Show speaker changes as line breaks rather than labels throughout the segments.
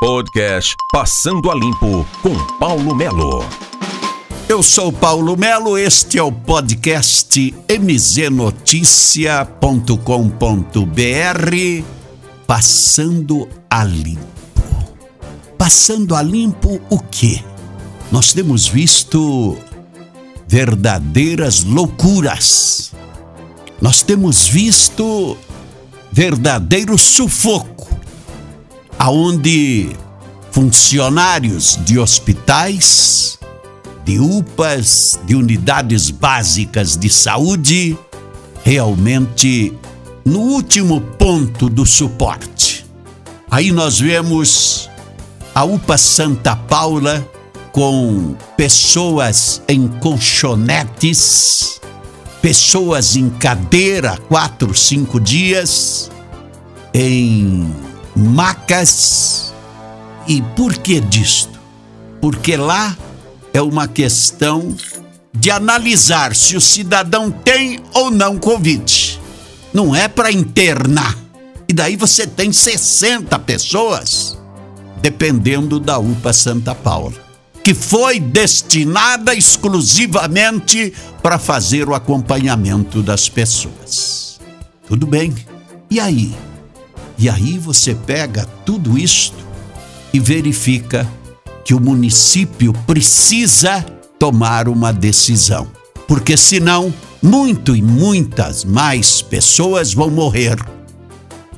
Podcast Passando a Limpo com Paulo Melo.
Eu sou Paulo Melo, este é o podcast mznoticia.com.br Passando a Limpo. Passando a limpo o quê? Nós temos visto verdadeiras loucuras. Nós temos visto verdadeiro sufoco, aonde funcionários de hospitais, de UPAs, de unidades básicas de saúde, realmente no último ponto do suporte. Aí nós vemos a UPA Santa Paula com pessoas em colchonetes, pessoas em cadeira quatro, cinco dias, em macas. E por que disto? Porque lá é uma questão de analisar se o cidadão tem ou não Covid. Não é para internar. E daí você tem 60 pessoas, dependendo da UPA Santa Paula, que foi destinada exclusivamente para fazer o acompanhamento das pessoas. Tudo bem. E aí? E aí você pega tudo isto e verifica que o município precisa tomar uma decisão, porque senão muito e muitas mais pessoas vão morrer.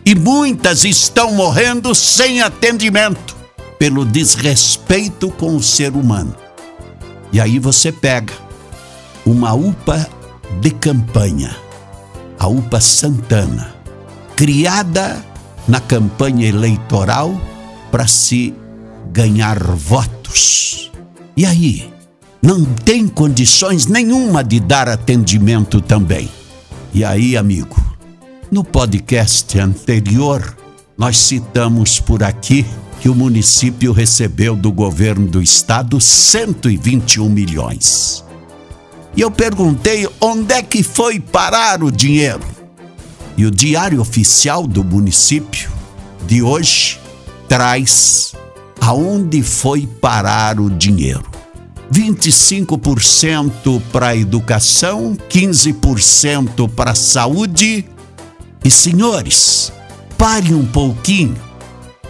E muitas estão morrendo sem atendimento pelo desrespeito com o ser humano. E aí você pega uma UPA de campanha, a UPA Santana, criada na campanha eleitoral para se ganhar votos. E aí? Não tem condições nenhuma de dar atendimento também. E aí, amigo, no podcast anterior, nós citamos por aqui que o município recebeu do governo do estado 121 milhões. E eu perguntei onde é que foi parar o dinheiro. E o Diário Oficial do município de hoje traz aonde foi parar o dinheiro. 25% para a educação, 15% para a saúde. E senhores, pare um pouquinho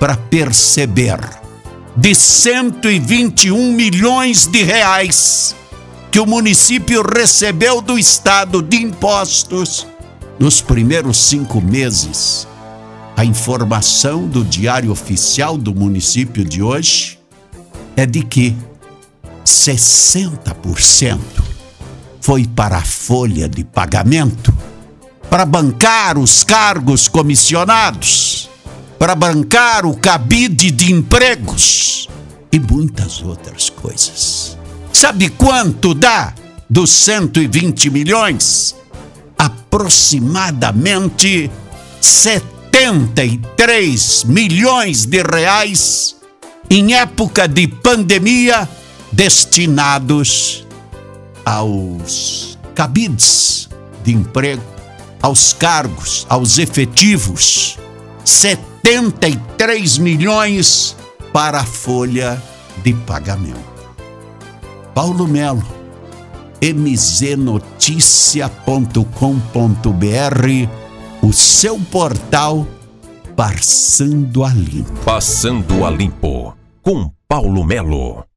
para perceber. De 121 milhões de reais que o município recebeu do estado de impostos nos primeiros cinco meses, a informação do Diário Oficial do município de hoje é de que 60% foi para a folha de pagamento, para bancar os cargos comissionados, para bancar o cabide de empregos e muitas outras coisas. Sabe quanto dá dos 120 milhões? Aproximadamente 73 milhões de reais em época de pandemia destinados aos cabides de emprego, aos cargos, aos efetivos. 73 milhões para a folha de pagamento. Paulo Melo, mznoticia.com.br, o seu portal Passando a Limpo.
Passando a Limpo com Paulo Melo.